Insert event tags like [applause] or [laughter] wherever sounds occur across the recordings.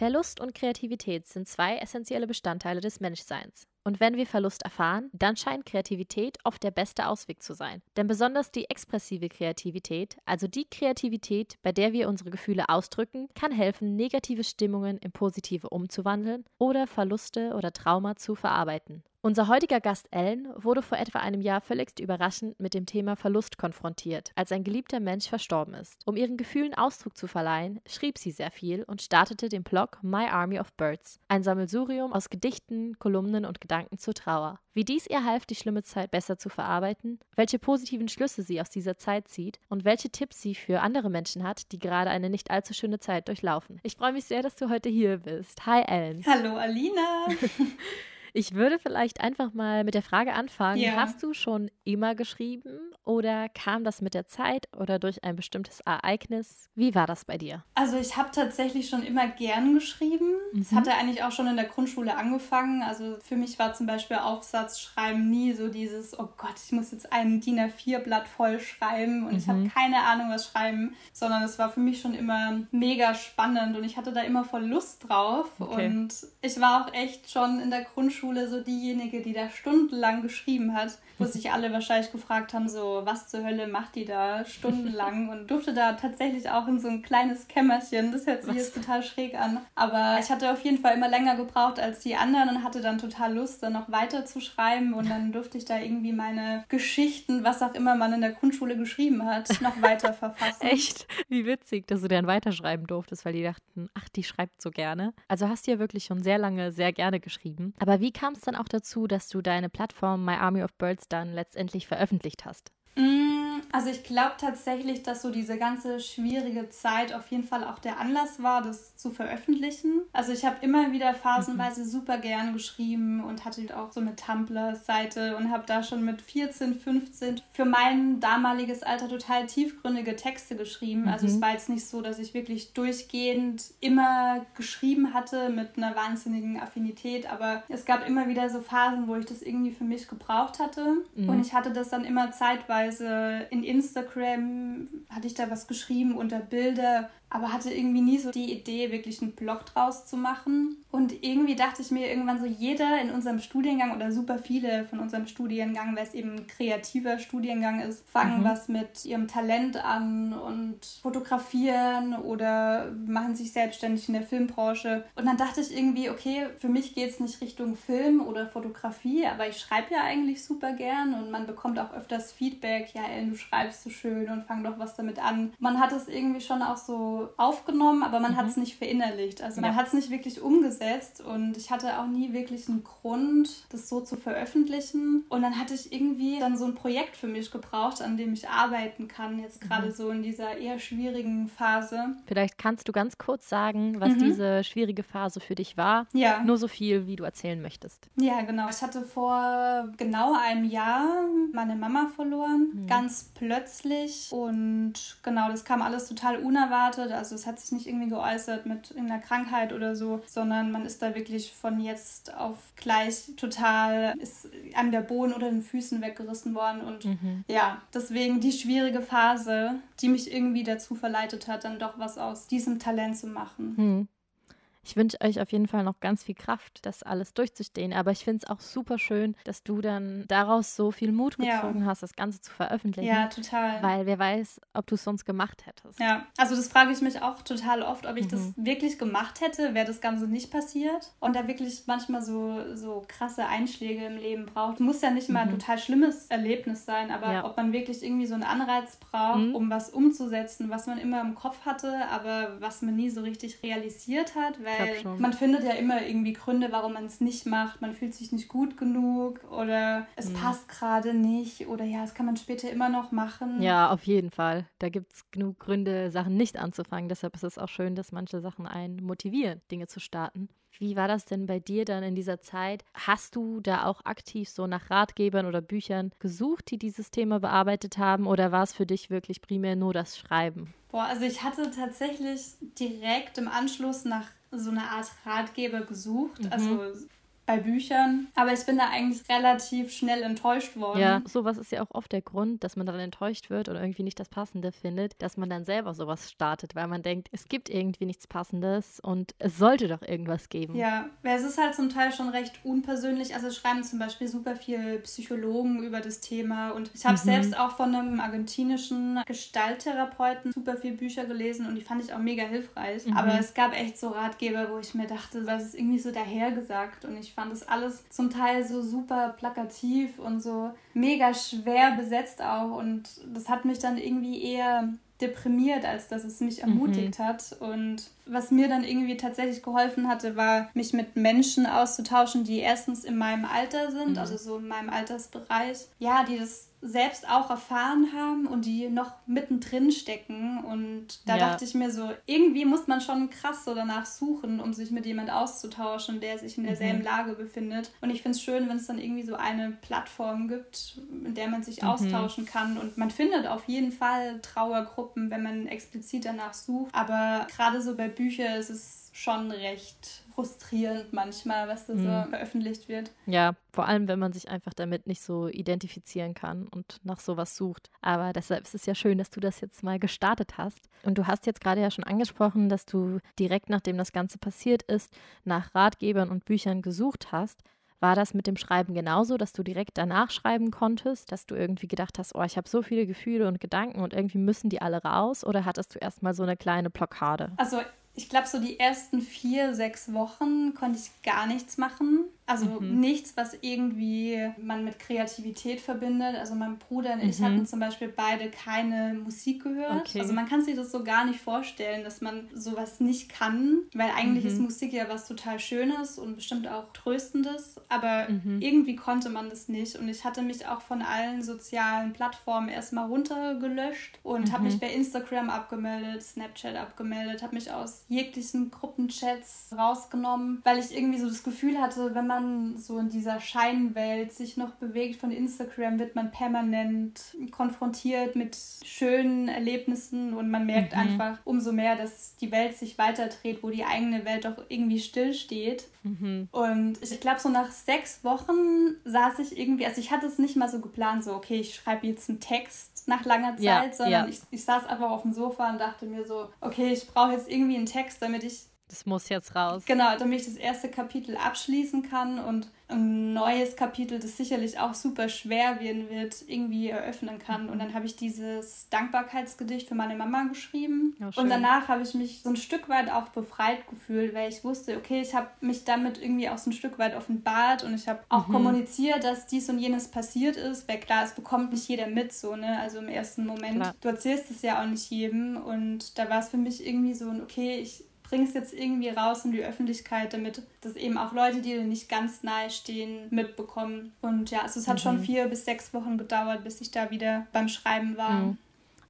Verlust und Kreativität sind zwei essentielle Bestandteile des Menschseins. Und wenn wir Verlust erfahren, dann scheint Kreativität oft der beste Ausweg zu sein. Denn besonders die expressive Kreativität, also die Kreativität, bei der wir unsere Gefühle ausdrücken, kann helfen, negative Stimmungen in positive umzuwandeln oder Verluste oder Trauma zu verarbeiten. Unser heutiger Gast Ellen wurde vor etwa einem Jahr völlig überraschend mit dem Thema Verlust konfrontiert, als ein geliebter Mensch verstorben ist. Um ihren Gefühlen Ausdruck zu verleihen, schrieb sie sehr viel und startete den Blog My Army of Birds, ein Sammelsurium aus Gedichten, Kolumnen und Gedanken zur Trauer. Wie dies ihr half, die schlimme Zeit besser zu verarbeiten, welche positiven Schlüsse sie aus dieser Zeit zieht und welche Tipps sie für andere Menschen hat, die gerade eine nicht allzu schöne Zeit durchlaufen. Ich freue mich sehr, dass du heute hier bist. Hi Ellen. Hallo Alina. [laughs] Ich würde vielleicht einfach mal mit der Frage anfangen. Ja. Hast du schon immer geschrieben oder kam das mit der Zeit oder durch ein bestimmtes Ereignis? Wie war das bei dir? Also ich habe tatsächlich schon immer gern geschrieben. Es mhm. hatte eigentlich auch schon in der Grundschule angefangen. Also für mich war zum Beispiel Aufsatzschreiben nie so dieses, oh Gott, ich muss jetzt ein DIN A4-Blatt voll schreiben und mhm. ich habe keine Ahnung, was schreiben, sondern es war für mich schon immer mega spannend und ich hatte da immer voll Lust drauf. Okay. Und ich war auch echt schon in der Grundschule Grundschule so diejenige, die da stundenlang geschrieben hat, wo [laughs] sich alle wahrscheinlich gefragt haben, so, was zur Hölle macht die da stundenlang [laughs] und durfte da tatsächlich auch in so ein kleines Kämmerchen. Das hört sich was? jetzt total schräg an. Aber ich hatte auf jeden Fall immer länger gebraucht als die anderen und hatte dann total Lust, dann noch weiter zu schreiben und dann [laughs] durfte ich da irgendwie meine Geschichten, was auch immer man in der Grundschule geschrieben hat, noch weiter verfassen. [laughs] Echt? Wie witzig, dass du dann weiterschreiben durftest, weil die dachten, ach, die schreibt so gerne. Also hast du ja wirklich schon sehr lange sehr gerne geschrieben. Aber wie kam es dann auch dazu, dass du deine Plattform My Army of Birds dann letztendlich veröffentlicht hast? Mm, also ich glaube tatsächlich, dass so diese ganze schwierige Zeit auf jeden Fall auch der Anlass war, das zu veröffentlichen. Also ich habe immer wieder phasenweise mhm. super gern geschrieben und hatte auch so eine Tumblr-Seite und habe da schon mit 14, 15 für mein damaliges Alter total tiefgründige Texte geschrieben. Mhm. Also es mhm. war jetzt nicht so, dass ich wirklich durchgehend immer geschrieben hatte mit einer wahnsinnigen Affinität, aber es gab immer wieder so Phasen, wo ich das irgendwie für mich gebraucht hatte mhm. und ich hatte das dann immer zeitweise in Instagram hatte ich da was geschrieben unter Bilder aber hatte irgendwie nie so die Idee, wirklich einen Blog draus zu machen. Und irgendwie dachte ich mir irgendwann so, jeder in unserem Studiengang oder super viele von unserem Studiengang, weil es eben ein kreativer Studiengang ist, fangen mhm. was mit ihrem Talent an und fotografieren oder machen sich selbstständig in der Filmbranche. Und dann dachte ich irgendwie, okay, für mich geht es nicht Richtung Film oder Fotografie, aber ich schreibe ja eigentlich super gern und man bekommt auch öfters Feedback, ja, Ellen, du schreibst so schön und fang doch was damit an. Man hat es irgendwie schon auch so aufgenommen, aber man mhm. hat es nicht verinnerlicht. Also man hat es nicht wirklich umgesetzt und ich hatte auch nie wirklich einen Grund, das so zu veröffentlichen. Und dann hatte ich irgendwie dann so ein Projekt für mich gebraucht, an dem ich arbeiten kann, jetzt gerade mhm. so in dieser eher schwierigen Phase. Vielleicht kannst du ganz kurz sagen, was mhm. diese schwierige Phase für dich war. Ja. Nur so viel, wie du erzählen möchtest. Ja, genau. Ich hatte vor genau einem Jahr meine Mama verloren, mhm. ganz plötzlich. Und genau, das kam alles total unerwartet geäußert. Also es hat sich nicht irgendwie geäußert mit irgendeiner Krankheit oder so, sondern man ist da wirklich von jetzt auf gleich total, ist einem der Boden unter den Füßen weggerissen worden. Und mhm. ja, deswegen die schwierige Phase, die mich irgendwie dazu verleitet hat, dann doch was aus diesem Talent zu machen. Mhm. Ich wünsche euch auf jeden Fall noch ganz viel Kraft, das alles durchzustehen. Aber ich finde es auch super schön, dass du dann daraus so viel Mut gezogen ja. hast, das Ganze zu veröffentlichen. Ja, total. Weil wer weiß, ob du es sonst gemacht hättest. Ja, also das frage ich mich auch total oft, ob ich mhm. das wirklich gemacht hätte, wäre das Ganze nicht passiert. Und da wirklich manchmal so, so krasse Einschläge im Leben braucht. Muss ja nicht mal ein mhm. total schlimmes Erlebnis sein, aber ja. ob man wirklich irgendwie so einen Anreiz braucht, mhm. um was umzusetzen, was man immer im Kopf hatte, aber was man nie so richtig realisiert hat, weil weil man findet ja immer irgendwie Gründe, warum man es nicht macht. Man fühlt sich nicht gut genug oder es mhm. passt gerade nicht oder ja, das kann man später immer noch machen. Ja, auf jeden Fall. Da gibt es genug Gründe, Sachen nicht anzufangen. Deshalb ist es auch schön, dass manche Sachen einen motivieren, Dinge zu starten. Wie war das denn bei dir dann in dieser Zeit? Hast du da auch aktiv so nach Ratgebern oder Büchern gesucht, die dieses Thema bearbeitet haben? Oder war es für dich wirklich primär nur das Schreiben? Boah, also ich hatte tatsächlich direkt im Anschluss nach so eine Art Ratgeber gesucht. Mhm. Also bei Büchern. Aber ich bin da eigentlich relativ schnell enttäuscht worden. Ja, sowas ist ja auch oft der Grund, dass man dann enttäuscht wird oder irgendwie nicht das Passende findet, dass man dann selber sowas startet, weil man denkt, es gibt irgendwie nichts Passendes und es sollte doch irgendwas geben. Ja, es ist halt zum Teil schon recht unpersönlich. Also schreiben zum Beispiel super viele Psychologen über das Thema und ich habe mhm. selbst auch von einem argentinischen Gestalttherapeuten super viele Bücher gelesen und die fand ich auch mega hilfreich. Mhm. Aber es gab echt so Ratgeber, wo ich mir dachte, das ist irgendwie so dahergesagt und ich fand das alles zum Teil so super plakativ und so mega schwer besetzt auch. Und das hat mich dann irgendwie eher deprimiert, als dass es mich ermutigt mhm. hat. Und was mir dann irgendwie tatsächlich geholfen hatte, war, mich mit Menschen auszutauschen, die erstens in meinem Alter sind, mhm. also so in meinem Altersbereich, ja, die das selbst auch erfahren haben und die noch mittendrin stecken. Und da ja. dachte ich mir so, irgendwie muss man schon krass so danach suchen, um sich mit jemand auszutauschen, der sich in derselben mhm. Lage befindet. Und ich finde es schön, wenn es dann irgendwie so eine Plattform gibt, in der man sich mhm. austauschen kann. Und man findet auf jeden Fall Trauergruppen, wenn man explizit danach sucht. Aber gerade so bei Büchern ist es schon recht frustrierend manchmal, was da so mhm. veröffentlicht wird. Ja, vor allem, wenn man sich einfach damit nicht so identifizieren kann und nach sowas sucht. Aber deshalb ist es ja schön, dass du das jetzt mal gestartet hast. Und du hast jetzt gerade ja schon angesprochen, dass du direkt nachdem das Ganze passiert ist, nach Ratgebern und Büchern gesucht hast. War das mit dem Schreiben genauso, dass du direkt danach schreiben konntest, dass du irgendwie gedacht hast, oh, ich habe so viele Gefühle und Gedanken und irgendwie müssen die alle raus? Oder hattest du erstmal so eine kleine Blockade? Also ich glaube, so die ersten vier, sechs Wochen konnte ich gar nichts machen. Also mhm. nichts, was irgendwie man mit Kreativität verbindet. Also mein Bruder und ich mhm. hatten zum Beispiel beide keine Musik gehört. Okay. Also man kann sich das so gar nicht vorstellen, dass man sowas nicht kann, weil eigentlich mhm. ist Musik ja was total Schönes und bestimmt auch Tröstendes, aber mhm. irgendwie konnte man das nicht. Und ich hatte mich auch von allen sozialen Plattformen erstmal runtergelöscht und habe mich mhm. bei Instagram abgemeldet, Snapchat abgemeldet, habe mich aus jeglichen Gruppenchats rausgenommen, weil ich irgendwie so das Gefühl hatte, wenn man man so in dieser Scheinwelt sich noch bewegt von Instagram, wird man permanent konfrontiert mit schönen Erlebnissen und man merkt mhm. einfach umso mehr, dass die Welt sich weiterdreht, wo die eigene Welt doch irgendwie stillsteht. Mhm. Und ich glaube, so nach sechs Wochen saß ich irgendwie, also ich hatte es nicht mal so geplant, so, okay, ich schreibe jetzt einen Text nach langer Zeit, ja, sondern ja. Ich, ich saß einfach auf dem Sofa und dachte mir so, okay, ich brauche jetzt irgendwie einen Text, damit ich das muss jetzt raus. Genau, damit ich das erste Kapitel abschließen kann und ein neues Kapitel, das sicherlich auch super schwer werden wird, irgendwie eröffnen kann. Und dann habe ich dieses Dankbarkeitsgedicht für meine Mama geschrieben. Oh, und danach habe ich mich so ein Stück weit auch befreit gefühlt, weil ich wusste, okay, ich habe mich damit irgendwie auch so ein Stück weit offenbart und ich habe auch mhm. kommuniziert, dass dies und jenes passiert ist, weil klar, es bekommt nicht jeder mit, so, ne? Also im ersten Moment. Klar. Du erzählst es ja auch nicht jedem. Und da war es für mich irgendwie so ein, okay, ich bring es jetzt irgendwie raus in die Öffentlichkeit, damit das eben auch Leute, die dir nicht ganz nahe stehen, mitbekommen. Und ja, also es hat mhm. schon vier bis sechs Wochen gedauert, bis ich da wieder beim Schreiben war. Mhm.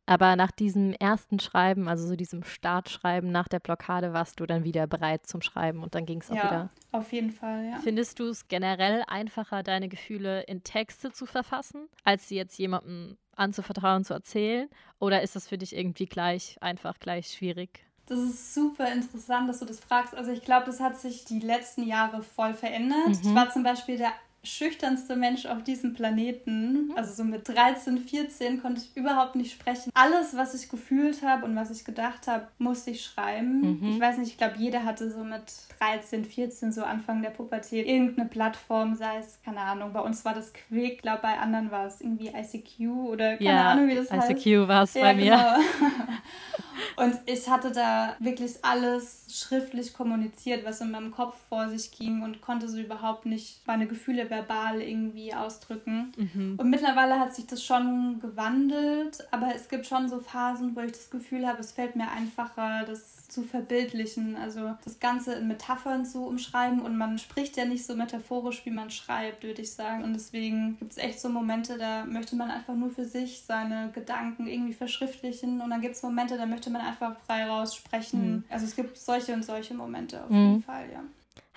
Aber nach diesem ersten Schreiben, also so diesem Startschreiben nach der Blockade, warst du dann wieder bereit zum Schreiben und dann ging es auch ja, wieder. Auf jeden Fall, ja. Findest du es generell einfacher, deine Gefühle in Texte zu verfassen, als sie jetzt jemandem anzuvertrauen, zu erzählen? Oder ist das für dich irgendwie gleich einfach gleich schwierig? Das ist super interessant, dass du das fragst. Also ich glaube, das hat sich die letzten Jahre voll verändert. Mhm. Ich war zum Beispiel der schüchternste Mensch auf diesem Planeten. Mhm. Also so mit 13, 14 konnte ich überhaupt nicht sprechen. Alles, was ich gefühlt habe und was ich gedacht habe, musste ich schreiben. Mhm. Ich weiß nicht, ich glaube, jeder hatte so mit 13, 14, so Anfang der Pubertät, irgendeine Plattform, sei es, keine Ahnung, bei uns war das Quick, ich glaube, bei anderen war es irgendwie ICQ oder keine ja, Ahnung, wie das heißt. ICQ war es ja, bei mir. Genau. [laughs] und ich hatte da wirklich alles schriftlich kommuniziert, was in meinem Kopf vor sich ging und konnte so überhaupt nicht meine Gefühle verbal irgendwie ausdrücken. Mhm. Und mittlerweile hat sich das schon gewandelt, aber es gibt schon so Phasen, wo ich das Gefühl habe, es fällt mir einfacher, das zu verbildlichen, also das Ganze in Metaphern zu umschreiben und man spricht ja nicht so metaphorisch, wie man schreibt, würde ich sagen. Und deswegen gibt es echt so Momente, da möchte man einfach nur für sich seine Gedanken irgendwie verschriftlichen und dann gibt es Momente, da möchte man einfach frei raussprechen. Mhm. Also es gibt solche und solche Momente auf mhm. jeden Fall, ja.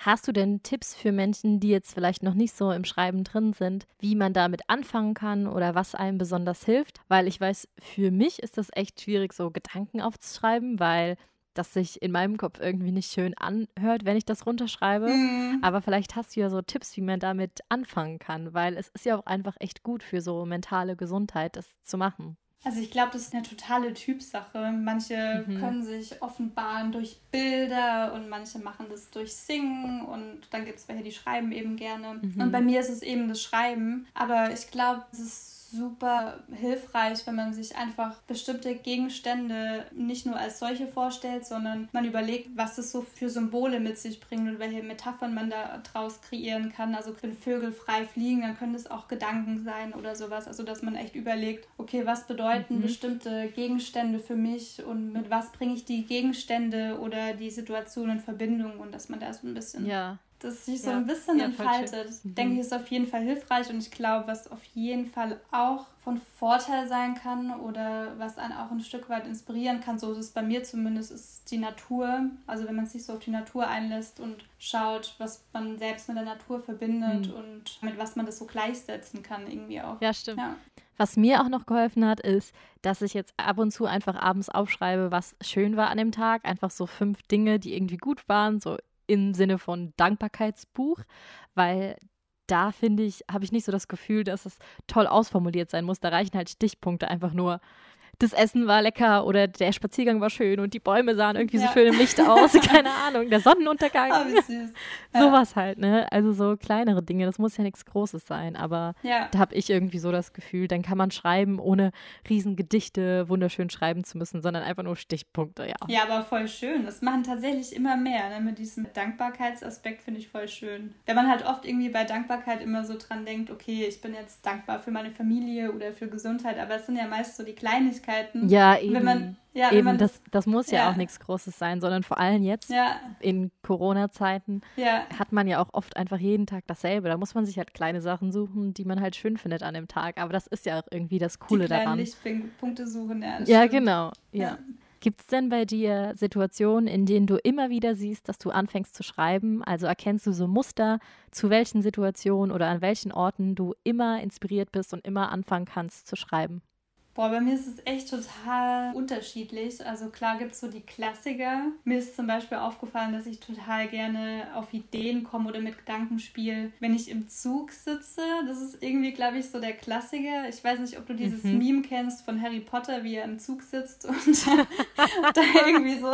Hast du denn Tipps für Menschen, die jetzt vielleicht noch nicht so im Schreiben drin sind, wie man damit anfangen kann oder was einem besonders hilft? Weil ich weiß, für mich ist das echt schwierig, so Gedanken aufzuschreiben, weil das sich in meinem Kopf irgendwie nicht schön anhört, wenn ich das runterschreibe. Mhm. Aber vielleicht hast du ja so Tipps, wie man damit anfangen kann, weil es ist ja auch einfach echt gut für so mentale Gesundheit, das zu machen. Also ich glaube, das ist eine totale Typsache. Manche Mhm. können sich offenbaren durch Bilder und manche machen das durch Singen und dann gibt es welche, die schreiben eben gerne. Mhm. Und bei mir ist es eben das Schreiben. Aber ich glaube, es ist super hilfreich, wenn man sich einfach bestimmte Gegenstände nicht nur als solche vorstellt, sondern man überlegt, was es so für Symbole mit sich bringt und welche Metaphern man da draus kreieren kann. Also wenn Vögel frei fliegen, dann können es auch Gedanken sein oder sowas. Also dass man echt überlegt, okay, was bedeuten Mhm. bestimmte Gegenstände für mich und mit was bringe ich die Gegenstände oder die Situation in Verbindung und dass man da so ein bisschen Ja. Das sich so Ja. ein bisschen Ja, entfaltet. Mhm. denke ich, ist auf jeden Fall hilfreich und ich glaube, was auf jeden Fall auch von Vorteil sein kann oder was einen auch ein Stück weit inspirieren kann, so ist es bei mir zumindest, ist die Natur. Also wenn man sich so auf die Natur einlässt und schaut, was man selbst mit der Natur verbindet Mhm. und mit was man das so gleichsetzen kann irgendwie auch. Ja, stimmt. Ja. Was mir auch noch geholfen hat, ist, dass ich jetzt ab und zu einfach abends aufschreibe, was schön war an dem Tag. Einfach so fünf Dinge, die irgendwie gut waren, so im Sinne von Dankbarkeitsbuch, weil da finde ich, habe ich nicht so das Gefühl, dass es toll ausformuliert sein muss. Da reichen halt Stichpunkte einfach nur. Das Essen war lecker oder der Spaziergang war schön und die Bäume sahen irgendwie so Ja. schön im Licht aus. [laughs] Keine Ahnung, der Sonnenuntergang. Wie süß. [laughs] Ja. Sowas halt, ne? Also so kleinere Dinge, das muss ja nichts Großes sein, aber Ja. da habe ich irgendwie so das Gefühl, dann kann man schreiben, ohne riesen Gedichte wunderschön schreiben zu müssen, sondern einfach nur Stichpunkte, ja. Ja, aber voll schön. Das machen tatsächlich immer mehr. Ne? Mit diesem Dankbarkeitsaspekt finde ich voll schön. Wenn man halt oft irgendwie bei Dankbarkeit immer so dran denkt, okay, ich bin jetzt dankbar für meine Familie oder für Gesundheit, aber es sind ja meist so die Kleinigkeiten. Ja, eben. Man, ja, eben, das, das muss ja, ja. auch nichts Großes sein, sondern vor allem jetzt Ja, in Corona-Zeiten hat man ja auch oft einfach jeden Tag dasselbe. Da muss man sich halt kleine Sachen suchen, die man halt schön findet an dem Tag. Aber das ist ja auch irgendwie das Coole die kleinen daran. Lichtpunkte suchen. Ja, Ja, genau. Ja. Ja. Gibt es denn bei dir Situationen, in denen du immer wieder siehst, dass du anfängst zu schreiben? Also erkennst du so Muster, zu welchen Situationen oder an welchen Orten du immer inspiriert bist und immer anfangen kannst zu schreiben? Boah, bei mir ist es echt total unterschiedlich. Also klar gibt es so die Klassiker. Mir ist zum Beispiel aufgefallen, dass ich total gerne auf Ideen komme oder mit Gedanken spiele, wenn ich im Zug sitze. Das ist irgendwie, glaube ich, so der Klassiker. Ich weiß nicht, ob du dieses Mhm. Meme kennst von Harry Potter, wie er im Zug sitzt und [laughs] da irgendwie so,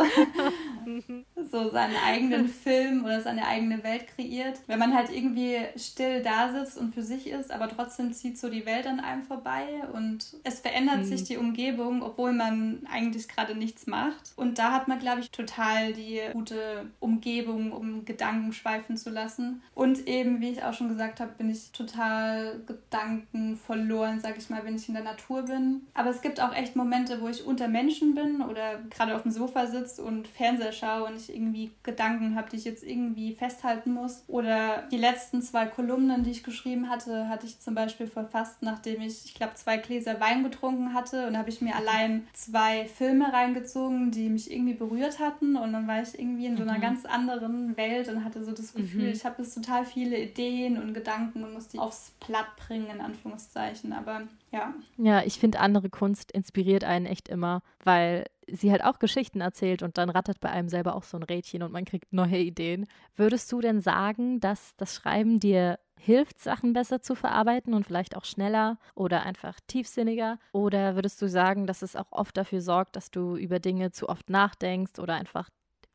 so seinen eigenen Film oder seine eigene Welt kreiert. Wenn man halt irgendwie still da sitzt und für sich ist, aber trotzdem zieht so die Welt an einem vorbei und es verändert Mhm. sich die Umgebung, obwohl man eigentlich gerade nichts macht. Und da hat man, glaube ich, total die gute Umgebung, um Gedanken schweifen zu lassen. Und eben, wie ich auch schon gesagt habe, bin ich total Gedanken verloren, sag ich mal, wenn ich in der Natur bin. Aber es gibt auch echt Momente, wo ich unter Menschen bin oder gerade auf dem Sofa sitze und Fernseher schaue und ich irgendwie Gedanken habe, die ich jetzt irgendwie festhalten muss. Oder die letzten zwei Kolumnen, die ich geschrieben hatte, hatte ich zum Beispiel verfasst, nachdem ich, ich glaube, zwei Gläser Wein getrunken hatte. Und habe ich mir allein zwei Filme reingezogen, die mich irgendwie berührt hatten. Und dann war ich irgendwie in so einer Mhm. ganz anderen Welt und hatte so das Gefühl, Mhm. ich habe jetzt total viele Ideen und Gedanken und muss die aufs Blatt bringen, in Anführungszeichen. Aber ja. Ja, ich finde, andere Kunst inspiriert einen echt immer, weil sie halt auch Geschichten erzählt und dann rattert bei einem selber auch so ein Rädchen und man kriegt neue Ideen. Würdest du denn sagen, dass das Schreiben dir hilft, Sachen besser zu verarbeiten und vielleicht auch schneller oder einfach tiefsinniger? Oder würdest du sagen, dass es auch oft dafür sorgt, dass du über Dinge zu oft nachdenkst oder einfach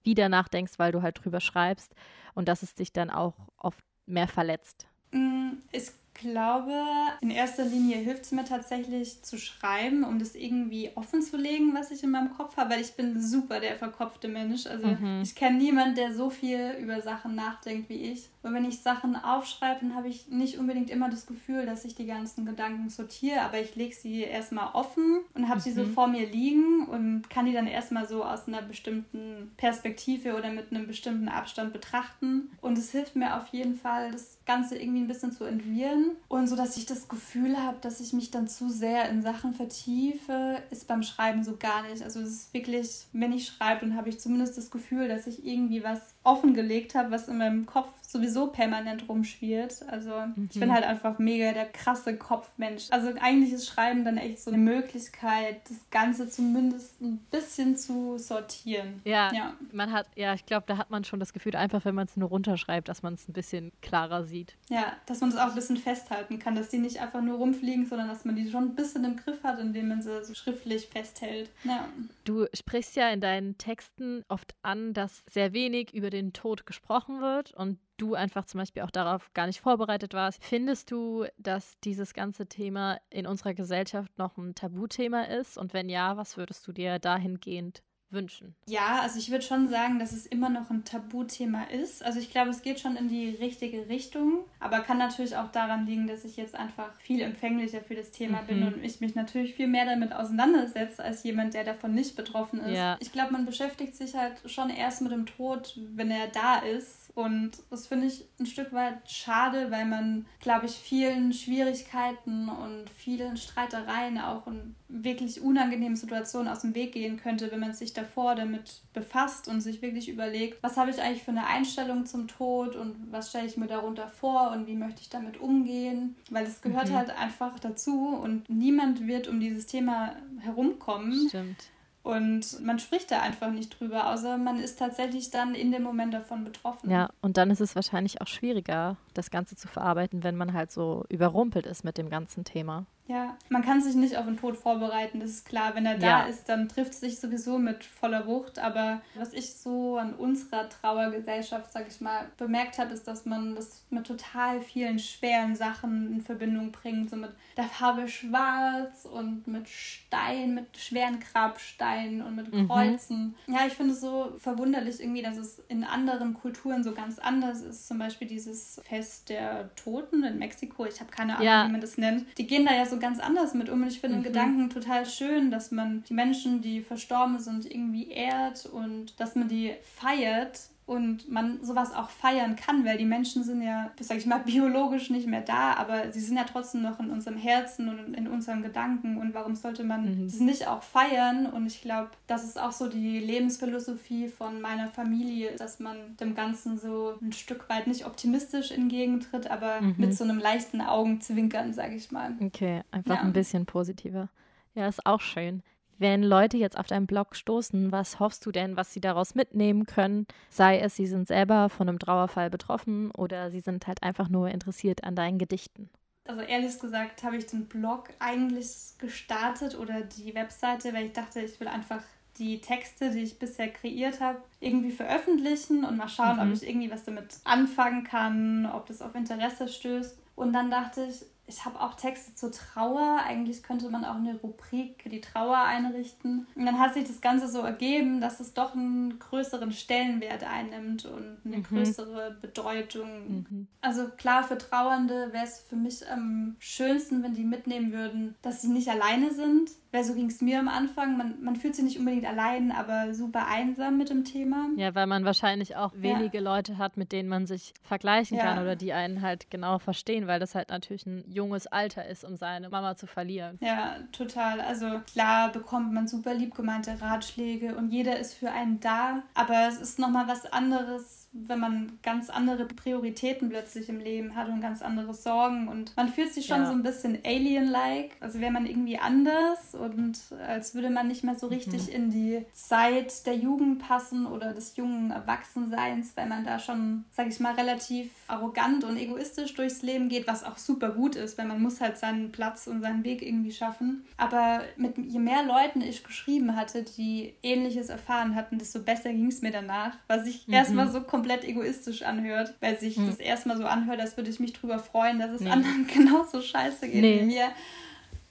wieder nachdenkst, weil du halt drüber schreibst und dass es dich dann auch oft mehr verletzt? Mm, Ich glaube, in erster Linie hilft es mir tatsächlich zu schreiben, um das irgendwie offen zu legen, was ich in meinem Kopf habe, weil ich bin super der verkopfte Mensch. Also Mhm. ich kenne niemanden, der so viel über Sachen nachdenkt wie ich. Und wenn ich Sachen aufschreibe, dann habe ich nicht unbedingt immer das Gefühl, dass ich die ganzen Gedanken sortiere, aber ich lege sie erstmal offen und habe sie so Mhm. vor mir liegen und kann die dann erstmal so aus einer bestimmten Perspektive oder mit einem bestimmten Abstand betrachten. Und es hilft mir auf jeden Fall, das Ganze irgendwie ein bisschen zu entwirren. Und so, dass ich das Gefühl habe, dass ich mich dann zu sehr in Sachen vertiefe, ist beim Schreiben so gar nicht. Also es ist wirklich, wenn ich schreibe, dann habe ich zumindest das Gefühl, dass ich irgendwie was offengelegt habe, was in meinem Kopf sowieso permanent rumschwirrt. Also mhm. ich bin halt einfach mega der krasse Kopfmensch. Also eigentlich ist Schreiben dann echt so eine Möglichkeit, das Ganze zumindest ein bisschen zu sortieren. Ja, ja. man hat, ja, ich glaube, da hat man schon das Gefühl, einfach wenn man es nur runterschreibt, dass man es ein bisschen klarer sieht. Ja, dass man es auch ein bisschen festhalten kann, dass die nicht einfach nur rumfliegen, sondern dass man die schon ein bisschen im Griff hat, indem man sie so schriftlich festhält. Ja. Du sprichst ja in deinen Texten oft an, dass sehr wenig über den Tod gesprochen wird und du einfach zum Beispiel auch darauf gar nicht vorbereitet warst. Findest du, dass dieses ganze Thema in unserer Gesellschaft noch ein Tabuthema ist? Und wenn ja, was würdest du dir dahingehend wünschen? Ja, also ich würde schon sagen, dass es immer noch ein Tabuthema ist. Also ich glaube, es geht schon in die richtige Richtung, aber kann natürlich auch daran liegen, dass ich jetzt einfach viel empfänglicher für das Thema mhm. bin und ich mich natürlich viel mehr damit auseinandersetze als jemand, der davon nicht betroffen ist. Ja. Ich glaube, man beschäftigt sich halt schon erst mit dem Tod, wenn er da ist und das finde ich ein Stück weit schade, weil man, glaube ich, vielen Schwierigkeiten und vielen Streitereien auch in wirklich unangenehmen Situationen aus dem Weg gehen könnte, wenn man sich davor damit befasst und sich wirklich überlegt, was habe ich eigentlich für eine Einstellung zum Tod und was stelle ich mir darunter vor und wie möchte ich damit umgehen. Weil es gehört mhm. halt einfach dazu und niemand wird um dieses Thema herumkommen. Stimmt und man spricht da einfach nicht drüber, außer man ist tatsächlich dann in dem Moment davon betroffen. Ja, und dann ist es wahrscheinlich auch schwieriger, das Ganze zu verarbeiten, wenn man halt so überrumpelt ist mit dem ganzen Thema. Ja, man kann sich nicht auf den Tod vorbereiten, das ist klar. Wenn er da ja. ist, dann trifft es sich sowieso mit voller Wucht. Aber was ich so an unserer Trauergesellschaft, sag ich mal, bemerkt habe, ist, dass man das mit total vielen schweren Sachen in Verbindung bringt. So mit der Farbe Schwarz und mit Stein, mit schweren Grabsteinen und mit mhm. Kreuzen. Mhm. Ja, ich finde es so verwunderlich irgendwie, dass es in anderen Kulturen so ganz anders ist. Zum Beispiel dieses Fest der Toten in Mexiko. Ich habe keine Ahnung, ja. wie man das nennt. Die gehen da ja so ganz anders mit um. Und ich finde mhm. den Gedanken total schön, dass man die Menschen, die verstorben sind, irgendwie ehrt und dass man die feiert und man sowas auch feiern kann, weil die Menschen sind ja, sag ich mal, [laughs] biologisch nicht mehr da, aber sie sind ja trotzdem noch in unserem Herzen und in unseren Gedanken und warum sollte man mhm. das nicht auch feiern? Und ich glaube, das ist auch so die Lebensphilosophie von meiner Familie, dass man dem Ganzen so ein Stück weit nicht optimistisch entgegentritt, aber mhm. mit so einem leichten Augenzwinkern, sag ich mal. Okay, einfach ja. ein bisschen positiver. Ja, ist auch schön. Wenn Leute jetzt auf deinen Blog stoßen, was hoffst du denn, was sie daraus mitnehmen können? Sei es, sie sind selber von einem Trauerfall betroffen oder sie sind halt einfach nur interessiert an deinen Gedichten. Also ehrlich gesagt habe ich den Blog eigentlich gestartet oder die Webseite, weil ich dachte, ich will einfach die Texte, die ich bisher kreiert habe, irgendwie veröffentlichen und mal schauen, mhm. ob ich irgendwie was damit anfangen kann, ob das auf Interesse stößt. Und dann dachte ich, ich habe auch Texte zur Trauer. Eigentlich könnte man auch eine Rubrik für die Trauer einrichten. Und dann hat sich das Ganze so ergeben, dass es doch einen größeren Stellenwert einnimmt und eine mhm. größere Bedeutung. Mhm. Also klar, für Trauernde wäre es für mich am schönsten, wenn die mitnehmen würden, dass sie nicht alleine sind, weil so ging es mir am Anfang. Man, man fühlt sich nicht unbedingt allein, aber super einsam mit dem Thema. Ja, weil man wahrscheinlich auch wenige ja. Leute hat, mit denen man sich vergleichen ja. kann oder die einen halt genau verstehen, weil das halt natürlich ein junges Alter ist, um seine Mama zu verlieren. Ja, total. Also klar bekommt man super lieb gemeinte Ratschläge und jeder ist für einen da, aber es ist nochmal was anderes, wenn man ganz andere Prioritäten plötzlich im Leben hat und ganz andere Sorgen und man fühlt sich schon ja. so ein bisschen alien-like, also wäre man irgendwie anders und als würde man nicht mehr so richtig mhm. in die Zeit der Jugend passen oder des jungen Erwachsenseins, weil man da schon, sag ich mal, relativ arrogant und egoistisch durchs Leben geht, was auch super gut ist, weil man muss halt seinen Platz und seinen Weg irgendwie schaffen. Aber mit je mehr Leuten ich geschrieben hatte, die ähnliches erfahren hatten, desto besser ging es mir danach, was ich mhm. erstmal so komplett komplett egoistisch anhört, weil sich hm. das erstmal so anhört, als würde ich mich drüber freuen, dass es nee. anderen [laughs] genauso scheiße geht nee. wie mir.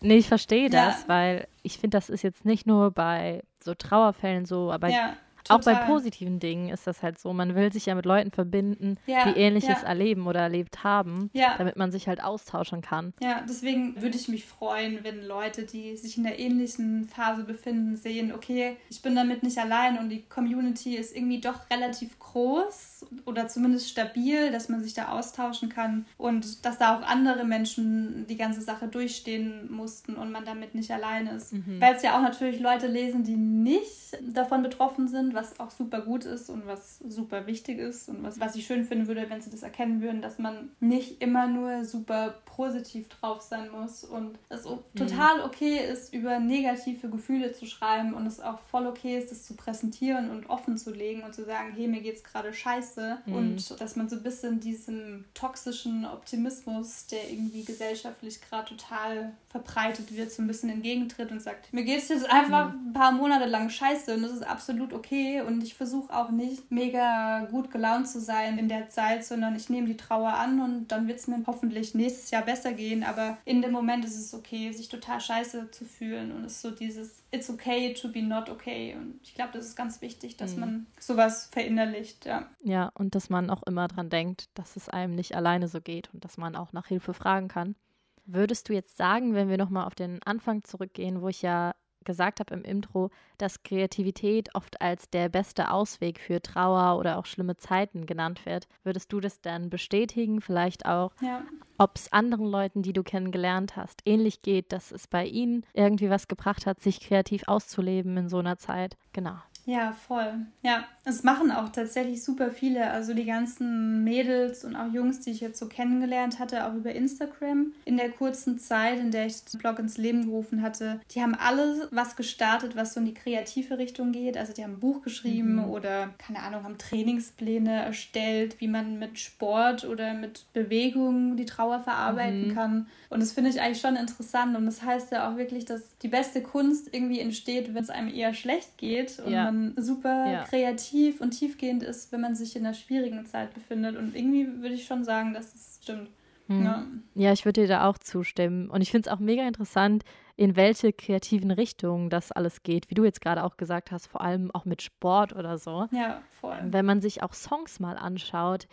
Nee, ich verstehe das, ja. weil ich finde, das ist jetzt nicht nur bei so Trauerfällen so, aber ja. Total. Auch bei positiven Dingen ist das halt so. Man will sich ja mit Leuten verbinden, ja, die Ähnliches ja. erleben oder erlebt haben, ja. damit man sich halt austauschen kann. Ja, deswegen würde ich mich freuen, wenn Leute, die sich in der ähnlichen Phase befinden, sehen, okay, ich bin damit nicht allein und die Community ist irgendwie doch relativ groß oder zumindest stabil, dass man sich da austauschen kann und dass da auch andere Menschen die ganze Sache durchstehen mussten und man damit nicht allein ist. Mhm. Weil es ja auch natürlich Leute lesen, die nicht davon betroffen sind was auch super gut ist und was super wichtig ist und was, was ich schön finden würde, wenn sie das erkennen würden, dass man nicht immer nur super positiv drauf sein muss und es mhm. total okay ist, über negative Gefühle zu schreiben und es auch voll okay ist, das zu präsentieren und offen zu legen und zu sagen, hey, mir geht's gerade scheiße mhm. und dass man so ein bisschen diesem toxischen Optimismus, der irgendwie gesellschaftlich gerade total verbreitet wird, so ein bisschen entgegentritt und sagt, mir geht es jetzt einfach mhm. ein paar Monate lang scheiße und das ist absolut okay und ich versuche auch nicht mega gut gelaunt zu sein in der Zeit, sondern ich nehme die Trauer an und dann wird es mir hoffentlich nächstes Jahr besser gehen, aber in dem Moment ist es okay, sich total scheiße zu fühlen und es ist so dieses It's okay to be not okay und ich glaube, das ist ganz wichtig, dass mhm. man sowas verinnerlicht, ja. Ja, und dass man auch immer dran denkt, dass es einem nicht alleine so geht und dass man auch nach Hilfe fragen kann. Würdest du jetzt sagen, wenn wir nochmal auf den Anfang zurückgehen, wo ich ja gesagt habe im Intro, dass Kreativität oft als der beste Ausweg für Trauer oder auch schlimme Zeiten genannt wird. Würdest du das dann bestätigen? Vielleicht auch, ja. ob es anderen Leuten, die du kennengelernt hast, ähnlich geht, dass es bei ihnen irgendwie was gebracht hat, sich kreativ auszuleben in so einer Zeit? Genau. Ja, voll. Ja, es machen auch tatsächlich super viele. Also die ganzen Mädels und auch Jungs, die ich jetzt so kennengelernt hatte, auch über Instagram. In der kurzen Zeit, in der ich den Blog ins Leben gerufen hatte, die haben alle was gestartet, was so in die kreative Richtung geht. Also die haben ein Buch geschrieben mhm. oder, keine Ahnung, haben Trainingspläne erstellt, wie man mit Sport oder mit Bewegung die Trauer verarbeiten mhm. kann. Und das finde ich eigentlich schon interessant. Und das heißt ja auch wirklich, dass die beste Kunst irgendwie entsteht, wenn es einem eher schlecht geht und ja. man super ja. kreativ und tiefgehend ist, wenn man sich in einer schwierigen Zeit befindet. Und irgendwie würde ich schon sagen, dass es stimmt. Hm. Ja. ja, ich würde dir da auch zustimmen. Und ich finde es auch mega interessant, in welche kreativen Richtungen das alles geht, wie du jetzt gerade auch gesagt hast, vor allem auch mit Sport oder so. Ja, voll. Wenn man sich auch Songs mal anschaut,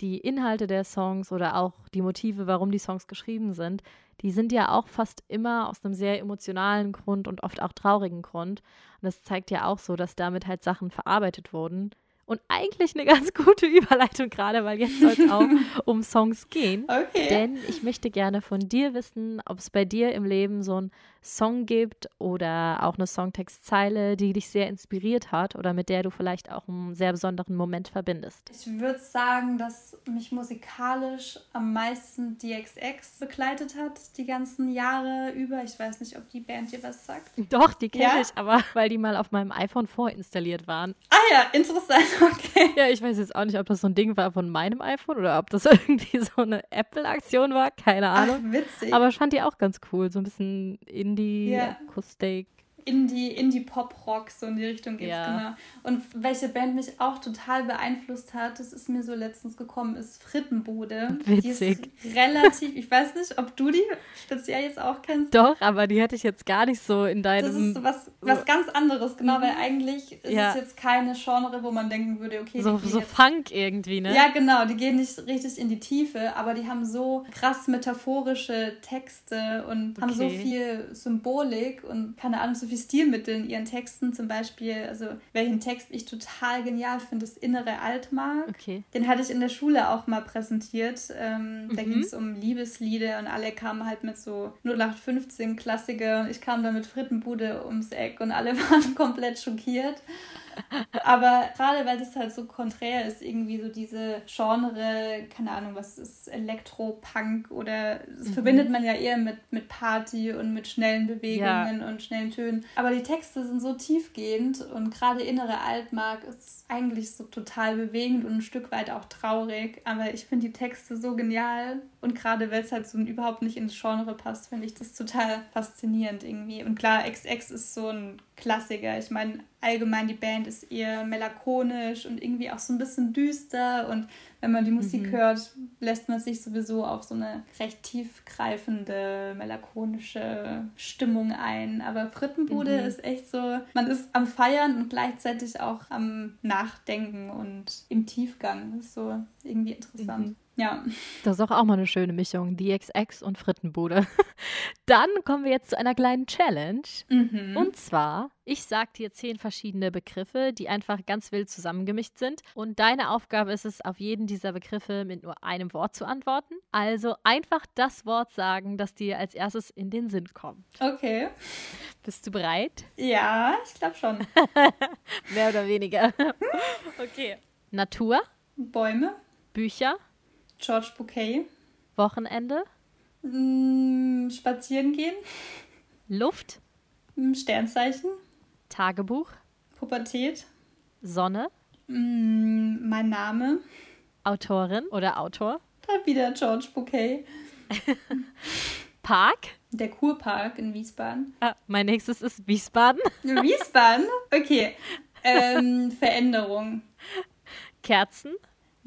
die Inhalte der Songs oder auch die Motive, warum die Songs geschrieben sind, die sind ja auch fast immer aus einem sehr emotionalen Grund und oft auch traurigen Grund. Und das zeigt ja auch so, dass damit halt Sachen verarbeitet wurden, und eigentlich eine [laughs] ganz gute Überleitung gerade, weil jetzt soll es auch [laughs] um Songs gehen. Okay. Denn ich möchte gerne von dir wissen, ob es bei dir im Leben so einen Song gibt oder auch eine Songtextzeile, die dich sehr inspiriert hat oder mit der du vielleicht auch einen sehr besonderen Moment verbindest. Ich würde sagen, dass mich musikalisch am meisten DXX begleitet hat, die ganzen Jahre über. Ich weiß nicht, ob die Band dir was sagt. Doch, die kenne ja? ich, aber [laughs] weil die mal auf meinem iPhone vorinstalliert waren. Ah ja, interessant. [laughs] Okay. Ja, ich weiß jetzt auch nicht, ob das so ein Ding war von meinem iPhone oder ob das [laughs] irgendwie so eine Apple-Aktion war. Keine Ahnung. Ach, witzig. Aber ich fand die auch ganz cool. So ein bisschen Indie-Akustik. Ja. Indie, Indie-Pop-Rock, so in die Richtung geht ja. genau. Und welche Band mich auch total beeinflusst hat, das ist mir so letztens gekommen, ist Frittenbude. Witzig. Die ist relativ, ich weiß nicht, ob du die speziell jetzt auch kennst. Doch, aber die hatte ich jetzt gar nicht so in deinem... Das ist was, was ganz anderes, genau, weil eigentlich ist ja. es jetzt keine Genre, wo man denken würde, okay... So, so jetzt, Funk irgendwie, ne? Ja, genau, die gehen nicht richtig in die Tiefe, aber die haben so krass metaphorische Texte und okay. haben so viel Symbolik und keine Ahnung, so viel Stilmittel in ihren Texten. Zum Beispiel, also welchen Text ich total genial finde, das innere Altmark. Okay. Den hatte ich in der Schule auch mal präsentiert. Ähm, mhm. Da ging es um Liebeslieder und alle kamen halt mit so 0815 Klassiker und ich kam da mit Frittenbude ums Eck und alle [laughs] waren komplett schockiert. Aber gerade weil das halt so konträr ist, irgendwie so diese Genre, keine Ahnung, was ist Elektropunk oder das mhm. verbindet man ja eher mit, mit Party und mit schnellen Bewegungen ja. und schnellen Tönen. Aber die Texte sind so tiefgehend und gerade innere Altmark ist eigentlich so total bewegend und ein Stück weit auch traurig. Aber ich finde die Texte so genial und gerade weil es halt so überhaupt nicht ins Genre passt, finde ich das total faszinierend irgendwie. Und klar, XX ist so ein Klassiker. Ich meine, allgemein die Band ist eher melancholisch und irgendwie auch so ein bisschen düster und wenn man die Musik mhm. hört, lässt man sich sowieso auf so eine recht tiefgreifende, melancholische Stimmung ein. Aber Frittenbude mhm. ist echt so, man ist am Feiern und gleichzeitig auch am Nachdenken und im Tiefgang. Das ist so irgendwie interessant. Mhm. Ja. Das ist auch, auch mal eine schöne Mischung. Die XX und Frittenbude. [laughs] Dann kommen wir jetzt zu einer kleinen Challenge. Mhm. Und zwar, ich sage dir zehn verschiedene Begriffe, die einfach ganz wild zusammengemischt sind. Und deine Aufgabe ist es, auf jeden dieser Begriffe mit nur einem Wort zu antworten. Also einfach das Wort sagen, das dir als erstes in den Sinn kommt. Okay. Bist du bereit? Ja, ich glaube schon. [laughs] Mehr oder weniger. [laughs] okay. Natur, Bäume, Bücher, George Bouquet, Wochenende, mm, spazieren gehen, Luft, mm, Sternzeichen, Tagebuch, Pubertät, Sonne, mm, mein Name, Autorin oder Autor, da wieder George Bouquet, [laughs] Park. der Kurpark in Wiesbaden. Ah, mein nächstes ist Wiesbaden. Wiesbaden? Okay. [laughs] Ähm, Veränderung. Kerzen.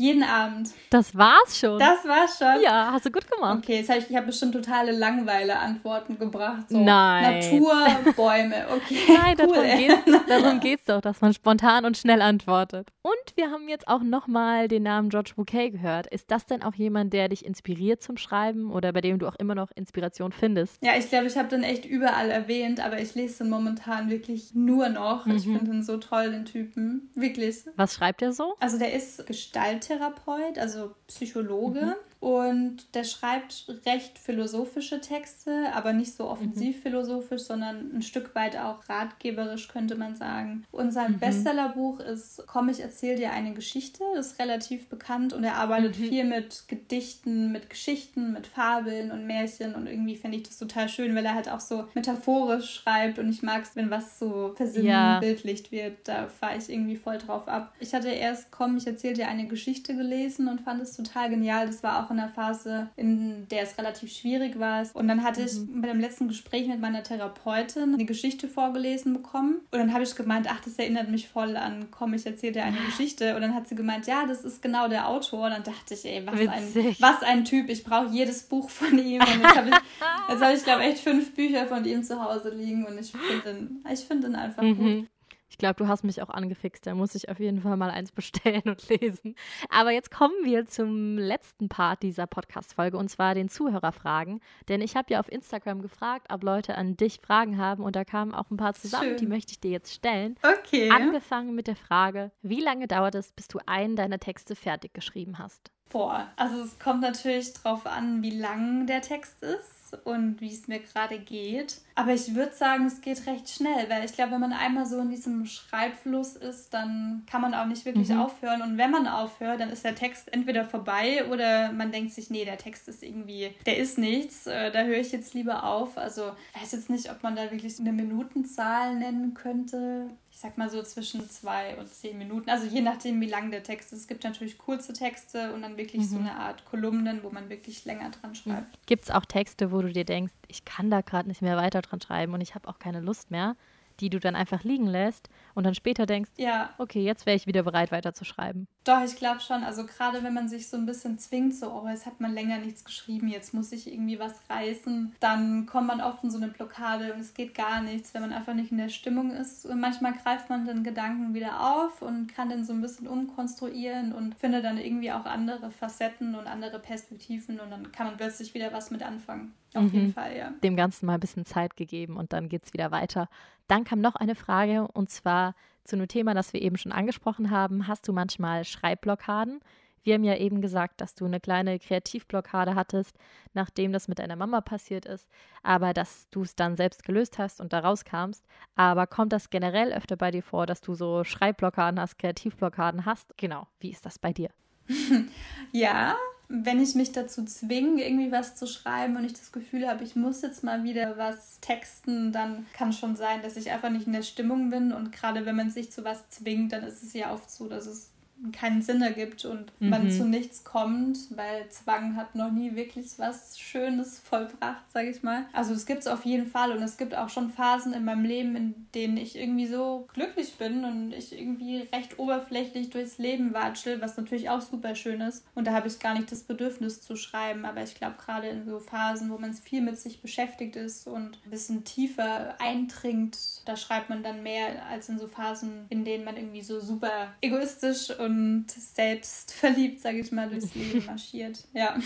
Jeden Abend. Das war's schon. Das war's schon. ja, hast du gut gemacht. Okay, jetzt hab ich, ich habe bestimmt totale Langweile-Antworten gebracht. So Nein. Natur, Bäume. [laughs] Okay. Nein, cool, darum, geht's, darum [laughs] geht's doch, dass man spontan und schnell antwortet. Und wir haben jetzt auch nochmal den Namen George Bouquet gehört. Ist das denn auch jemand, der dich inspiriert zum Schreiben oder bei dem du auch immer noch Inspiration findest? Ja, ich glaube, ich habe den echt überall erwähnt, aber ich lese den momentan wirklich nur noch. Ich Mhm. finde ihn so toll, den Typen. Wirklich. Was schreibt er so? Also der ist Gestalttherapeut, also Psychologe. Mhm. Und der schreibt recht philosophische Texte, aber nicht so offensiv Mhm. philosophisch, sondern ein Stück weit auch ratgeberisch, könnte man sagen. Und Mhm. sein Bestsellerbuch ist Komm, ich erzähle dir eine Geschichte. Das ist relativ bekannt und er arbeitet Mhm. viel mit Gedichten, mit Geschichten, mit Fabeln und Märchen. Und irgendwie finde ich das total schön, weil er halt auch so metaphorisch schreibt. Und ich mag es, wenn was so versinnbildlicht wird. Da fahre ich irgendwie voll drauf ab. Ich hatte erst Komm, ich erzähle dir eine Geschichte gelesen und fand es total genial. Das war auch in einer Phase, in der es relativ schwierig war. Und dann hatte ich bei dem letzten Gespräch mit meiner Therapeutin eine Geschichte vorgelesen bekommen. Und dann habe ich gemeint, ach, das erinnert mich voll an Komm, ich erzähle dir eine Geschichte. Und dann hat sie gemeint, ja, das ist genau der Autor. Und dann dachte ich, ey, was, ein, was ein Typ. Ich brauche jedes Buch von ihm. Und jetzt habe ich, jetzt habe ich glaube echt fünf Bücher von ihm zu Hause liegen. Und ich finde ihn, ich finde ihn einfach gut. Ich glaube, du hast mich auch angefixt. Da muss ich auf jeden Fall mal eins bestellen und [laughs] lesen. Aber jetzt kommen wir zum letzten Part dieser Podcast-Folge und zwar den Zuhörerfragen. Denn ich habe ja auf Instagram gefragt, ob Leute an dich Fragen haben und da kamen auch ein paar zusammen. Schön. Die möchte ich dir jetzt stellen. Okay. Angefangen mit der Frage, wie lange dauert es, bis du einen deiner Texte fertig geschrieben hast? Boah, also es kommt natürlich drauf an, wie lang der Text ist und wie es mir gerade geht. Aber ich würde sagen, es geht recht schnell, weil ich glaube, wenn man einmal so in diesem Schreibfluss ist, dann kann man auch nicht wirklich Mhm. aufhören. Und wenn man aufhört, dann ist der Text entweder vorbei oder man denkt sich, nee, der Text ist irgendwie, der ist nichts, äh, da höre ich jetzt lieber auf. Also ich weiß jetzt nicht, ob man da wirklich eine Minutenzahl nennen könnte. Ich sag mal so zwischen zwei und zehn Minuten. Also je nachdem, wie lang der Text ist. Es gibt natürlich kurze Texte und dann wirklich so eine Art Kolumnen, wo man wirklich länger dran schreibt. Gibt es auch Texte, wo du dir denkst, ich kann da gerade nicht mehr weiter dran schreiben und ich habe auch keine Lust mehr, die du dann einfach liegen lässt und dann später denkst, Ja, okay, jetzt wäre ich wieder bereit, weiter zu schreiben. doch, ich glaube schon. Also gerade wenn man sich so ein bisschen zwingt, so, oh, jetzt hat man länger nichts geschrieben, jetzt muss ich irgendwie was reißen, dann kommt man oft in so eine Blockade und es geht gar nichts, wenn man einfach nicht in der Stimmung ist. Und manchmal greift man den Gedanken wieder auf und kann den so ein bisschen umkonstruieren und findet dann irgendwie auch andere Facetten und andere Perspektiven und dann kann man plötzlich wieder was mit anfangen. Auf Mhm. jeden Fall, ja. Dem Ganzen mal ein bisschen Zeit gegeben und dann geht es wieder weiter. Dann kam noch eine Frage und zwar zu einem Thema, das wir eben schon angesprochen haben. Hast du manchmal Schreibblockaden? Wir haben ja eben gesagt, dass du eine kleine Kreativblockade hattest, nachdem das mit deiner Mama passiert ist, aber dass du es dann selbst gelöst hast und da rauskamst. Aber kommt das generell öfter bei dir vor, dass du so Schreibblockaden hast, Kreativblockaden hast? Genau. Wie ist das bei dir? [laughs] Ja, wenn ich mich dazu zwinge, irgendwie was zu schreiben und ich das Gefühl habe, ich muss jetzt mal wieder was texten, dann kann schon sein, dass ich einfach nicht in der Stimmung bin. Und gerade wenn man sich zu was zwingt, dann ist es ja oft so, dass es keinen Sinn ergibt und man Mhm. zu nichts kommt, weil Zwang hat noch nie wirklich was Schönes vollbracht, sage ich mal. Also es gibt es auf jeden Fall und es gibt auch schon Phasen in meinem Leben, in denen ich irgendwie so glücklich bin und ich irgendwie recht oberflächlich durchs Leben watschel, was natürlich auch super schön ist. Und da habe ich gar nicht das Bedürfnis zu schreiben, aber ich glaube gerade in so Phasen, wo man viel mit sich beschäftigt ist und ein bisschen tiefer eindringt, da schreibt man dann mehr als in so Phasen, in denen man irgendwie so super egoistisch und und selbstverliebt, sage ich mal, durchs Leben [laughs] marschiert. Ja.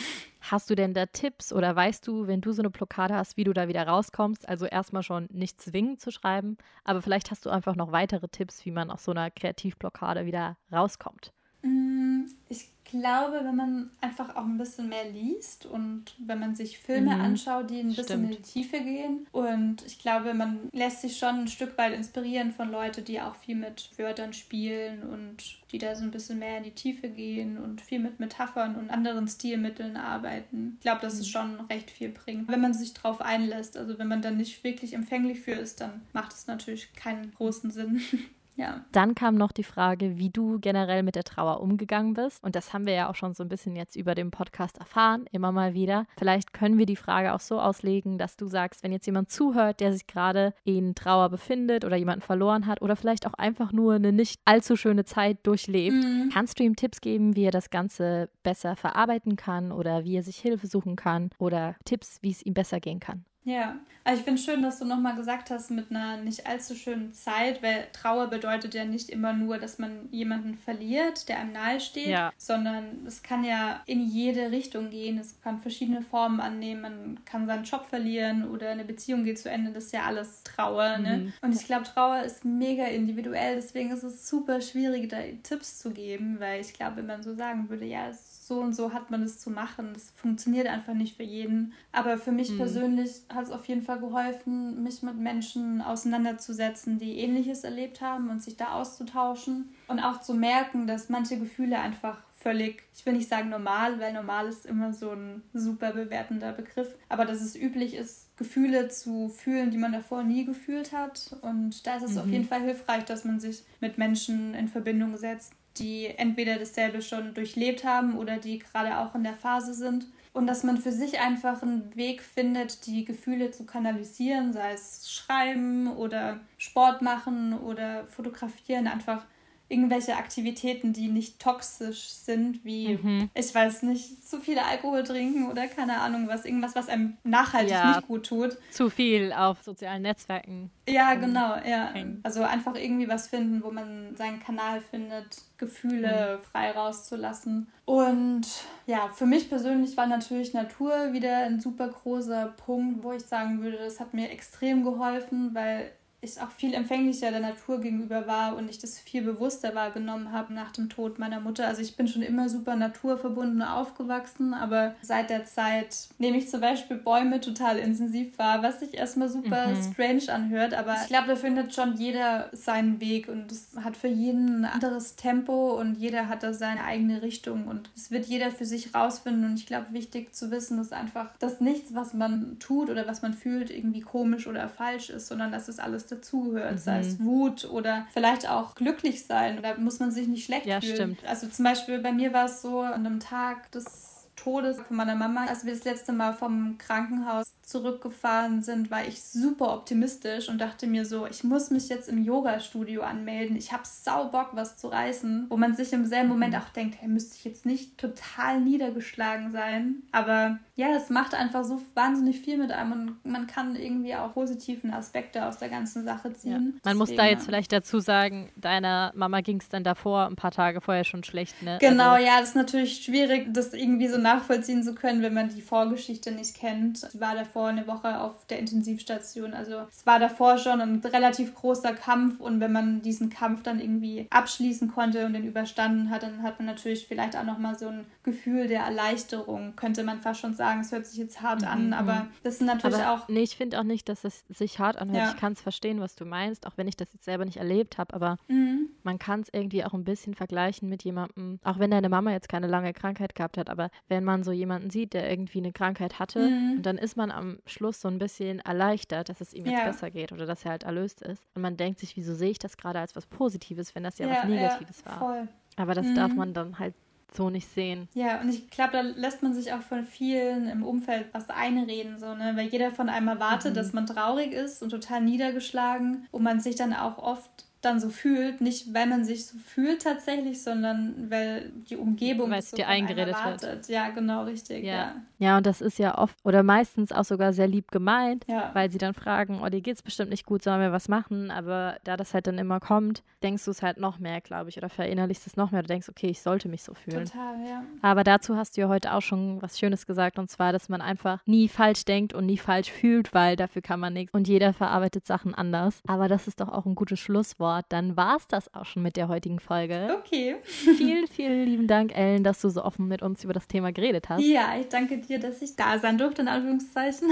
Hast du denn da Tipps oder weißt du, wenn du so eine Blockade hast, wie du da wieder rauskommst? Also erstmal schon nicht zwingen zu schreiben, aber vielleicht hast du einfach noch weitere Tipps, wie man aus so einer Kreativblockade wieder rauskommt. Mm, ich glaube, wenn man einfach auch ein bisschen mehr liest und wenn man sich Filme mhm. anschaut, die ein bisschen Stimmt. in die Tiefe gehen. Und ich glaube, man lässt sich schon ein Stück weit inspirieren von Leuten, die auch viel mit Wörtern spielen und die da so ein bisschen mehr in die Tiefe gehen und viel mit Metaphern und anderen Stilmitteln arbeiten. Ich glaube, dass es mhm. schon recht viel bringt, wenn man sich darauf einlässt. Also wenn man dann nicht wirklich empfänglich für ist, dann macht es natürlich keinen großen Sinn. [laughs] Ja. Dann kam noch die Frage, wie du generell mit der Trauer umgegangen bist. Und das haben wir ja auch schon so ein bisschen jetzt über den Podcast erfahren, immer mal wieder. Vielleicht können wir die Frage auch so auslegen, dass du sagst, wenn jetzt jemand zuhört, der sich gerade in Trauer befindet oder jemanden verloren hat oder vielleicht auch einfach nur eine nicht allzu schöne Zeit durchlebt, mhm. kannst du ihm Tipps geben, wie er das Ganze besser verarbeiten kann oder wie er sich Hilfe suchen kann oder Tipps, wie es ihm besser gehen kann? Ja, also ich finde schön, dass du nochmal gesagt hast, mit einer nicht allzu schönen Zeit, weil Trauer bedeutet ja nicht immer nur, dass man jemanden verliert, der einem nahesteht, ja. sondern es kann ja in jede Richtung gehen. Es kann verschiedene Formen annehmen. Man kann seinen Job verlieren oder eine Beziehung geht zu Ende. Das ist ja alles Trauer. Ne? Mhm. Und ich glaube, Trauer ist mega individuell. Deswegen ist es super schwierig, da Tipps zu geben, weil ich glaube, wenn man so sagen würde, ja, es so und so hat man es zu machen. Das funktioniert einfach nicht für jeden. Aber für mich mhm. persönlich hat es auf jeden Fall geholfen, mich mit Menschen auseinanderzusetzen, die ähnliches erlebt haben und sich da auszutauschen und auch zu merken, dass manche Gefühle einfach völlig, ich will nicht sagen normal, weil normal ist immer so ein super bewertender Begriff, aber dass es üblich ist, Gefühle zu fühlen, die man davor nie gefühlt hat. Und da ist es mhm. auf jeden Fall hilfreich, dass man sich mit Menschen in Verbindung setzt, die entweder dasselbe schon durchlebt haben oder die gerade auch in der Phase sind. Und dass man für sich einfach einen Weg findet, die Gefühle zu kanalisieren, sei es schreiben oder Sport machen oder fotografieren, einfach irgendwelche Aktivitäten, die nicht toxisch sind, wie, mhm. ich weiß nicht, zu viel Alkohol trinken oder keine Ahnung was, irgendwas, was einem nachhaltig ja, nicht gut tut. Zu viel auf sozialen Netzwerken. Ja, genau, ja. Hängen. Also einfach irgendwie was finden, wo man seinen Kanal findet, Gefühle mhm. frei rauszulassen. Und ja, für mich persönlich war natürlich Natur wieder ein super großer Punkt, wo ich sagen würde, das hat mir extrem geholfen, weil ich auch viel empfänglicher der Natur gegenüber war und ich das viel bewusster wahrgenommen habe nach dem Tod meiner Mutter. Also ich bin schon immer super naturverbunden aufgewachsen, aber seit der Zeit nehme ich zum Beispiel Bäume total intensiv wahr, was sich erstmal super mhm. strange anhört, aber ich glaube, da findet schon jeder seinen Weg und es hat für jeden ein anderes Tempo und jeder hat da seine eigene Richtung und es wird jeder für sich rausfinden und ich glaube, wichtig zu wissen ist einfach, dass nichts, was man tut oder was man fühlt, irgendwie komisch oder falsch ist, sondern dass es alles dazugehört, mhm. sei es Wut oder vielleicht auch glücklich sein. Da muss man sich nicht schlecht ja, fühlen. Stimmt. Also zum Beispiel bei mir war es so an einem Tag des Todes von meiner Mama, als wir das letzte Mal vom Krankenhaus zurückgefahren sind, war ich super optimistisch und dachte mir so, ich muss mich jetzt im Yoga-Studio anmelden. Ich habe sau Bock, was zu reißen. Wo man sich im selben Moment mhm. auch denkt, hey, müsste ich jetzt nicht total niedergeschlagen sein. Aber ja, es macht einfach so wahnsinnig viel mit einem und man kann irgendwie auch positiven Aspekte aus der ganzen Sache ziehen. Ja. Man Deswegen, muss da jetzt vielleicht dazu sagen, deiner Mama ging es dann davor, ein paar Tage vorher schon schlecht, ne? Genau, also, ja, das ist natürlich schwierig, das irgendwie so nachvollziehen zu können, wenn man die Vorgeschichte nicht kennt. Sie war davor eine Woche auf der Intensivstation. Also es war davor schon ein relativ großer Kampf und wenn man diesen Kampf dann irgendwie abschließen konnte und den überstanden hat, dann hat man natürlich vielleicht auch nochmal so ein Gefühl der Erleichterung, könnte man fast schon sagen. Es hört sich jetzt hart mhm. an, aber das sind natürlich aber, auch. Nee, ich finde auch nicht, dass es sich hart anhört. Ja. Ich kann es verstehen, was du meinst, auch wenn ich das jetzt selber nicht erlebt habe, aber mhm. man kann es irgendwie auch ein bisschen vergleichen mit jemandem, auch wenn deine Mama jetzt keine lange Krankheit gehabt hat, aber wenn man so jemanden sieht, der irgendwie eine Krankheit hatte mhm. und dann ist man am Schluss so ein bisschen erleichtert, dass es ihm jetzt ja. besser geht oder dass er halt erlöst ist. Und man denkt sich, wieso sehe ich das gerade als was Positives, wenn das ja, ja was Negatives war. Voll. Aber das mhm. darf man dann halt so nicht sehen. Ja, und ich glaube, da lässt man sich auch von vielen im Umfeld was einreden, so, ne? Weil jeder von einem erwartet, mhm. dass man traurig ist und total niedergeschlagen und man sich dann auch oft dann so fühlt. Nicht, weil man sich so fühlt tatsächlich, sondern weil die Umgebung weil es so dir eingeredet wird. Ja, genau, richtig. Ja. ja. Ja, und das ist ja oft oder meistens auch sogar sehr lieb gemeint, ja. weil sie dann fragen, oh, dir geht's bestimmt nicht gut, sollen wir was machen? Aber da das halt dann immer kommt, denkst du es halt noch mehr, glaube ich, oder verinnerlichst es noch mehr. Du denkst, okay, ich sollte mich so fühlen. Total, ja. Aber dazu hast du ja heute auch schon was Schönes gesagt, und zwar, dass man einfach nie falsch denkt und nie falsch fühlt, weil dafür kann man nichts. Und jeder verarbeitet Sachen anders. Aber das ist doch auch ein gutes Schlusswort. Dann war es das auch schon mit der heutigen Folge. Okay. [laughs] vielen, vielen lieben Dank, Ellen, dass du so offen mit uns über das Thema geredet hast. Ja, ich danke dir, dass ich da sein durfte, in Anführungszeichen.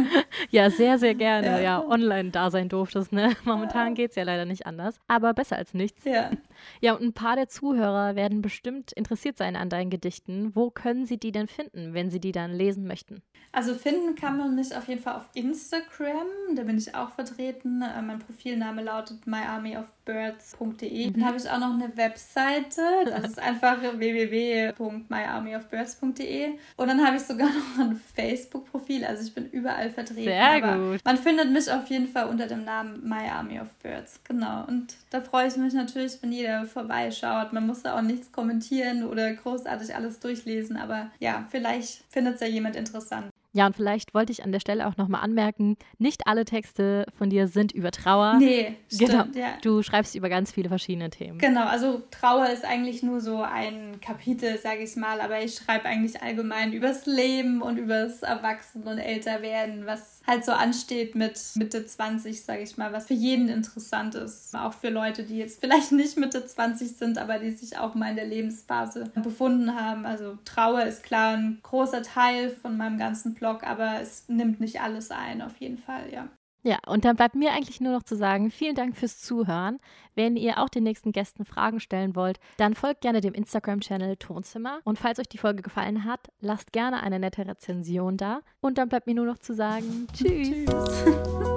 [laughs] ja, sehr, sehr gerne. Ja, ja online da sein durftest. Ne? Momentan ja. geht es ja leider nicht anders. Aber besser als nichts. Ja. Ja, und ein paar der Zuhörer werden bestimmt interessiert sein an deinen Gedichten. Wo können sie die denn finden, wenn sie die dann lesen möchten? Also finden kann man mich auf jeden Fall auf Instagram. Da bin ich auch vertreten. Äh, mein Profilname lautet myarmyofbirds.de. Mhm. Dann habe ich auch noch eine Webseite. Das ist [laughs] einfach www.myarmyofbirds.de. Und dann habe ich sogar noch ein Facebook-Profil. Also ich bin überall vertreten. Sehr gut. Man findet mich auf jeden Fall unter dem Namen My Army of Birds. Genau. Und da freue ich mich natürlich, wenn jeder vorbeischaut. Man muss da auch nichts kommentieren oder großartig alles durchlesen. Aber ja, vielleicht findet es ja jemand interessant. Ja, und vielleicht wollte ich an der Stelle auch nochmal anmerken, nicht alle Texte von dir sind über Trauer. Nee, stimmt, genau. ja. Du schreibst über ganz viele verschiedene Themen. Genau, also Trauer ist eigentlich nur so ein Kapitel, sage ich mal, aber ich schreibe eigentlich allgemein übers Leben und übers Erwachsen- und Älterwerden, was halt so ansteht mit Mitte 20, sage ich mal, was für jeden interessant ist. Auch für Leute, die jetzt vielleicht nicht Mitte 20 sind, aber die sich auch mal in der Lebensphase befunden haben. Also Trauer ist klar ein großer Teil von meinem ganzen Blog, aber es nimmt nicht alles ein, auf jeden Fall, ja. Ja, und dann bleibt mir eigentlich nur noch zu sagen, vielen Dank fürs Zuhören. Wenn ihr auch den nächsten Gästen Fragen stellen wollt, dann folgt gerne dem Instagram-Channel Tonzimmer. Und falls euch die Folge gefallen hat, lasst gerne eine nette Rezension da. Und dann bleibt mir nur noch zu sagen, [laughs] tschüss. tschüss. [laughs]